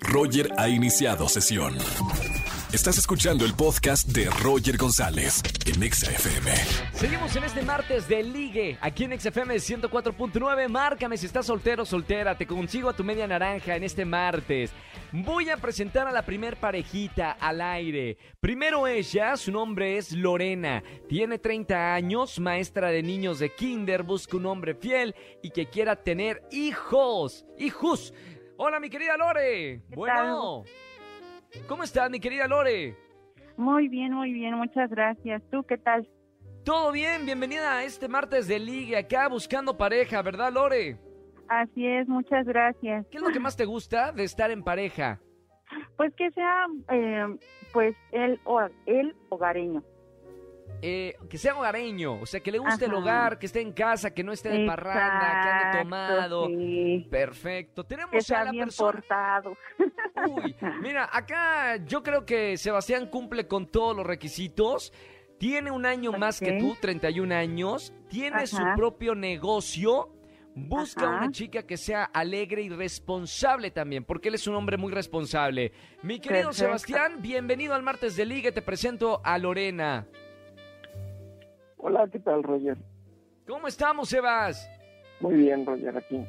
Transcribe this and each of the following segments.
Roger ha iniciado sesión. Estás escuchando el podcast de Roger González en Exa FM. Seguimos en este martes de ligue, aquí en XFM 104.9. Márcame si estás soltero o soltera, te consigo a tu media naranja en este martes. Voy a presentar a la primer parejita al aire. Primero ella, su nombre es Lorena. Tiene 30 años, maestra de niños de kinder, busca un hombre fiel y que quiera tener hijos. Hijos. Hola, mi querida Lore. Bueno. ¿Cómo estás, mi querida Lore? Muy bien, muy bien, muchas gracias. ¿Tú qué tal? Todo bien, bienvenida a este martes de ligue acá buscando pareja, ¿verdad, Lore? Así es, muchas gracias. ¿Qué es lo que más te gusta de estar en pareja? Pues que sea, eh, pues, el, el hogareño. Eh, que sea hogareño, o sea, que le guste el hogar, que esté en casa, que no esté de parranda, que ande Exacto, tomado. sí. Perfecto. Que Tenemos a la bien persona. portado. Uy, mira, acá yo creo que Sebastián cumple con todos los requisitos. Tiene un año más que tú, 31 años. Tiene su propio negocio. Busca Ajá. una chica que sea alegre y responsable también, porque él es un hombre muy responsable. Mi querido Perfecto. Sebastián, bienvenido al martes de Liga. Te presento a Lorena. Hola, ¿qué tal, Roger? ¿Cómo estamos, Sebas? Muy bien, Roger, aquí.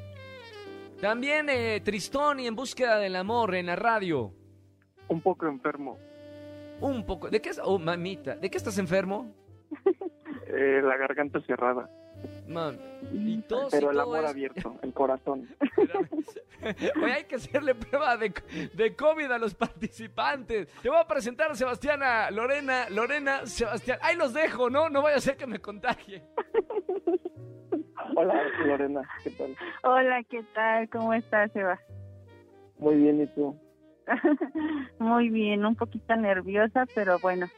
También eh, Tristón y en búsqueda del amor en la radio. Un poco enfermo. Un poco. ¿De qué es? Oh, mamita. ¿De qué estás enfermo? Eh, la garganta cerrada. Y Pero y el todo amor abierto, el corazón. Oye, hay que hacerle prueba de, de COVID a los participantes. Te voy a presentar a Sebastián, a Lorena, Lorena, Sebastián. Ahí los dejo, ¿no? No vaya a ser que me contagie. Hola, Lorena, ¿qué tal? Hola, ¿qué tal? ¿Cómo estás, Eva? Muy bien, ¿y tú? muy bien, un poquito nerviosa, pero bueno, No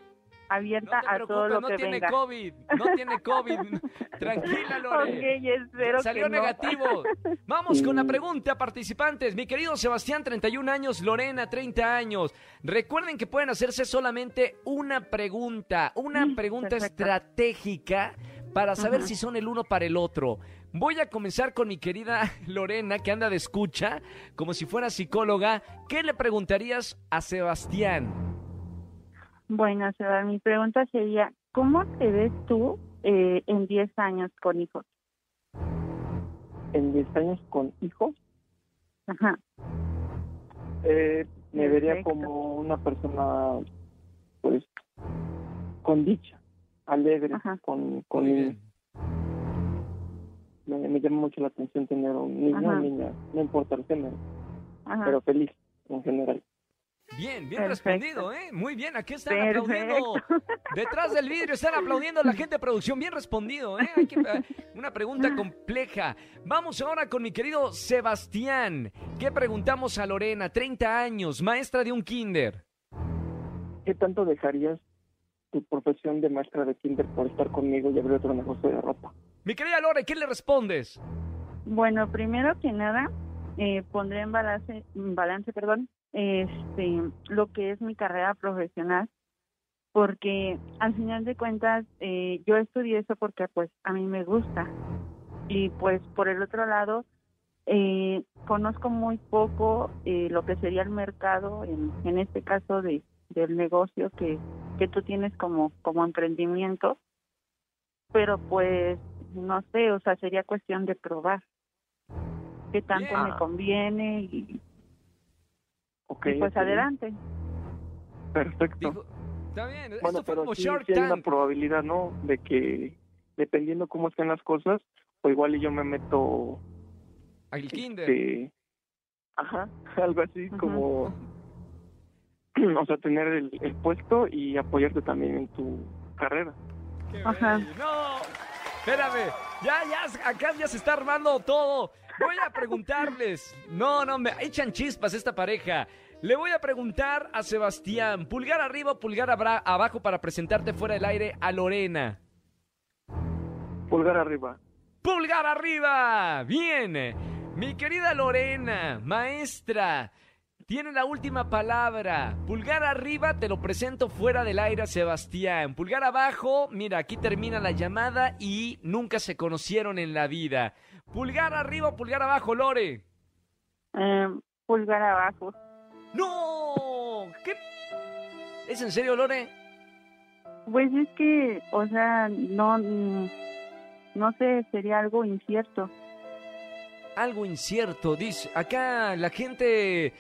abierta te a todo lo no que tiene venga. COVID, no tiene COVID. Tranquila, Lore. Ok, espero Salió que no. negativo. Vamos con la pregunta, participantes. Mi querido Sebastián, 31 años, Lorena, 30 años. Recuerden que pueden hacerse solamente una pregunta, una Mm, pregunta perfecto. estratégica para saber si son el uno para el otro. Voy a comenzar con mi querida Lorena, que anda de escucha, como si fuera psicóloga. ¿Qué le preguntarías a Sebastián? Bueno, Seba, mi pregunta sería, ¿cómo te ves tú eh, en 10 años con hijos? En 10 años con hijos, Ajá. eh, me vería como una persona, pues, con dicha, alegre, Ajá. con... con me, me llama mucho la atención tener un niño o niña, no importa el género, Ajá. pero feliz en general. Bien, bien Perfecto. respondido, ¿eh? Muy bien, aquí están Perfecto. aplaudiendo. Detrás del vidrio están aplaudiendo la gente de producción. Bien respondido, ¿eh? Hay que- eh, una pregunta compleja. Vamos ahora con mi querido Sebastián. ¿Qué preguntamos a Lorena? 30 años, maestra de un kinder. ¿Qué tanto dejarías tu profesión de maestra de kinder por estar conmigo y abrir otro negocio de ropa? Mi querida Lore, ¿qué le respondes? Bueno, primero que nada, eh, pondré en balance, en balance, perdón, este, lo que es mi carrera profesional, porque al final de cuentas eh, yo estudié eso porque pues a mí me gusta. Y pues por el otro lado eh, conozco muy poco eh, lo que sería el mercado en, en este caso de del negocio que que tú tienes como como emprendimiento, pero pues no sé, o sea sería cuestión de probar qué tanto me conviene y, Y pues adelante. Perfecto. Está bien, Bueno, esto fue pero como sí, Shark sí hay una probabilidad, ¿no? De que dependiendo cómo estén las cosas, o igual y yo me meto, Al kinder. este, ajá, algo así como, o sea, tener el, el puesto y apoyarte también en tu carrera. Qué Ajá. bello. No, espérame. Ya, ya, acá ya se está armando todo. Voy a preguntarles. No, no, me echan chispas esta pareja. Le voy a preguntar a Sebastián, pulgar arriba o pulgar abajo para presentarte fuera del aire a Lorena. Pulgar arriba. Pulgar arriba. Bien. Mi querida Lorena, maestra, tiene la última palabra. Pulgar arriba, te lo presento fuera del aire a Sebastián. Pulgar abajo, mira, aquí termina la llamada y nunca se conocieron en la vida. Pulgar arriba o pulgar abajo, Lore. Eh, pulgar abajo. ¡No! ¿Qué? ¿Es en serio, Lore? Pues es que, o sea, no, no sé, sería algo incierto. Algo incierto, dice. Acá la gente...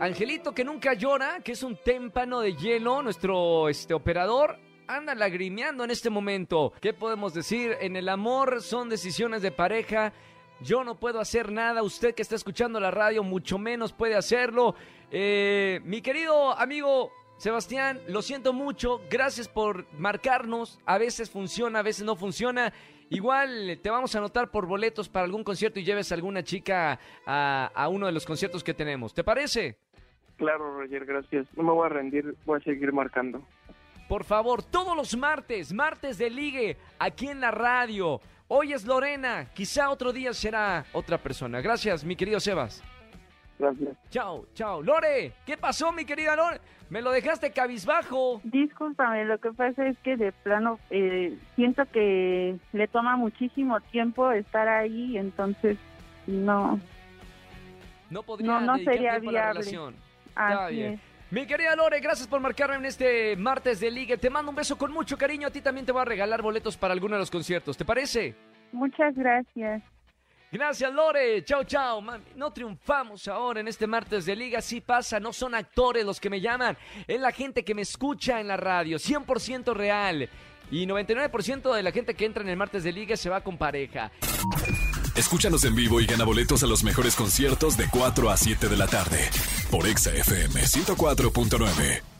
Angelito que nunca llora, que es un témpano de hielo, nuestro este, operador, anda lagrimeando en este momento. ¿Qué podemos decir? En el amor son decisiones de pareja. Yo no puedo hacer nada. Usted que está escuchando la radio, mucho menos puede hacerlo. Eh, mi querido amigo Sebastián, lo siento mucho. Gracias por marcarnos. A veces funciona, a veces no funciona. Igual te vamos a anotar por boletos para algún concierto y lleves a alguna chica a, a uno de los conciertos que tenemos. ¿Te parece? Claro, Roger, gracias. No me voy a rendir, voy a seguir marcando. Por favor, todos los martes, martes de ligue, aquí en la radio. Hoy es Lorena, quizá otro día será otra persona. Gracias, mi querido Sebas. Gracias. Chao, chao. Lore, ¿qué pasó, mi querida Lore? Me lo dejaste cabizbajo. Discúlpame, lo que pasa es que de plano eh, siento que le toma muchísimo tiempo estar ahí, entonces no. No podría No, no sería a la viable. Está bien. es. Mi querida Lore, gracias por marcarme en este martes de ligue. Te mando un beso con mucho cariño. A ti también te voy a regalar boletos para alguno de los conciertos. ¿Te parece? Muchas gracias. Gracias, Lore. Chao, chao. Mami, no triunfamos ahora en este martes de liga. Sí pasa, no son actores los que me llaman. Es la gente que me escucha en la radio. 100% real. Y 99% de la gente que entra en el martes de liga se va con pareja. Escúchanos en vivo y gana boletos a los mejores conciertos de 4 a 7 de la tarde por Exa FM 104.9.